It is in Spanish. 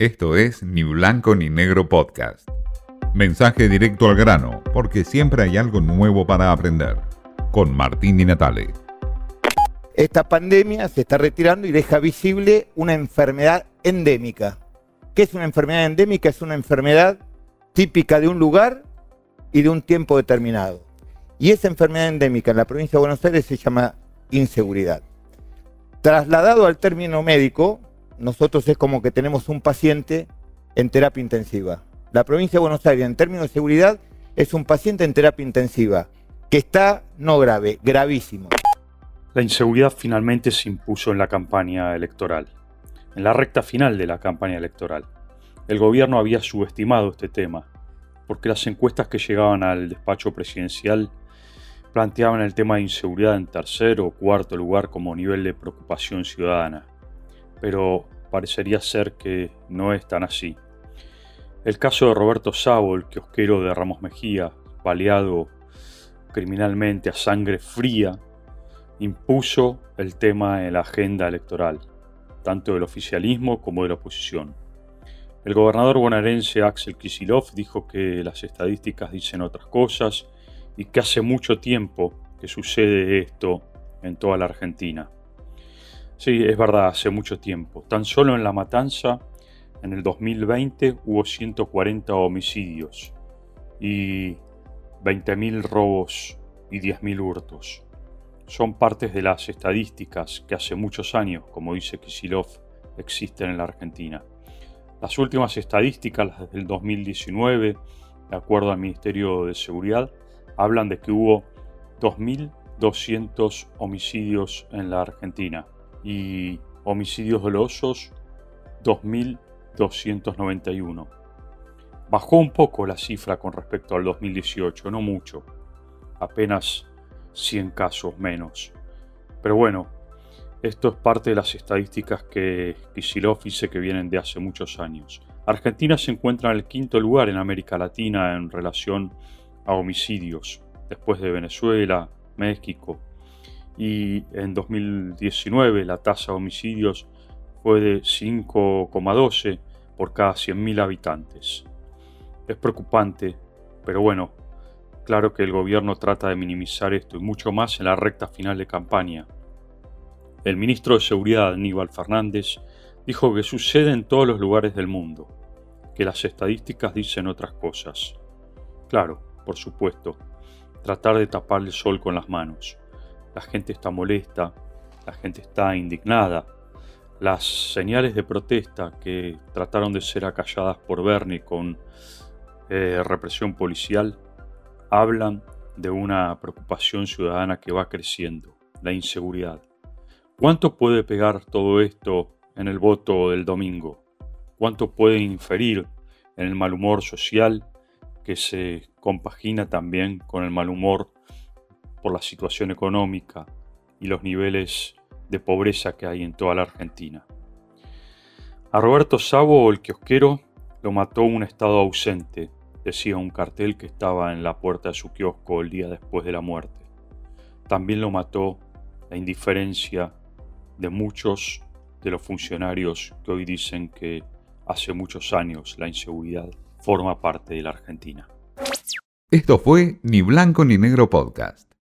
Esto es Ni Blanco ni Negro Podcast. Mensaje directo al grano, porque siempre hay algo nuevo para aprender. Con Martín Di Natale. Esta pandemia se está retirando y deja visible una enfermedad endémica. ¿Qué es una enfermedad endémica? Es una enfermedad típica de un lugar y de un tiempo determinado. Y esa enfermedad endémica en la provincia de Buenos Aires se llama inseguridad. Trasladado al término médico, nosotros es como que tenemos un paciente en terapia intensiva. La provincia de Buenos Aires, en términos de seguridad, es un paciente en terapia intensiva, que está no grave, gravísimo. La inseguridad finalmente se impuso en la campaña electoral, en la recta final de la campaña electoral. El gobierno había subestimado este tema, porque las encuestas que llegaban al despacho presidencial planteaban el tema de inseguridad en tercer o cuarto lugar como nivel de preocupación ciudadana pero parecería ser que no es tan así. El caso de Roberto Sabo, el kiosquero de Ramos Mejía, baleado criminalmente a sangre fría, impuso el tema en la agenda electoral, tanto del oficialismo como de la oposición. El gobernador bonaerense Axel Kisilov dijo que las estadísticas dicen otras cosas y que hace mucho tiempo que sucede esto en toda la Argentina. Sí, es verdad, hace mucho tiempo. Tan solo en La Matanza, en el 2020, hubo 140 homicidios y 20.000 robos y 10.000 hurtos. Son partes de las estadísticas que hace muchos años, como dice Kisilov, existen en la Argentina. Las últimas estadísticas, las del 2019, de acuerdo al Ministerio de Seguridad, hablan de que hubo 2.200 homicidios en la Argentina y homicidios dolosos 2.291. Bajó un poco la cifra con respecto al 2018, no mucho, apenas 100 casos menos. Pero bueno, esto es parte de las estadísticas que Kisilov dice que vienen de hace muchos años. Argentina se encuentra en el quinto lugar en América Latina en relación a homicidios, después de Venezuela, México, y en 2019 la tasa de homicidios fue de 5,12 por cada 100.000 habitantes. Es preocupante, pero bueno, claro que el gobierno trata de minimizar esto y mucho más en la recta final de campaña. El ministro de Seguridad, Aníbal Fernández, dijo que sucede en todos los lugares del mundo, que las estadísticas dicen otras cosas. Claro, por supuesto, tratar de tapar el sol con las manos la gente está molesta, la gente está indignada. Las señales de protesta que trataron de ser acalladas por Bernie con eh, represión policial hablan de una preocupación ciudadana que va creciendo, la inseguridad. ¿Cuánto puede pegar todo esto en el voto del domingo? ¿Cuánto puede inferir en el mal humor social que se compagina también con el mal humor por la situación económica y los niveles de pobreza que hay en toda la Argentina. A Roberto Sabo, el kiosquero, lo mató un estado ausente, decía un cartel que estaba en la puerta de su kiosco el día después de la muerte. También lo mató la indiferencia de muchos de los funcionarios que hoy dicen que hace muchos años la inseguridad forma parte de la Argentina. Esto fue Ni Blanco ni Negro Podcast.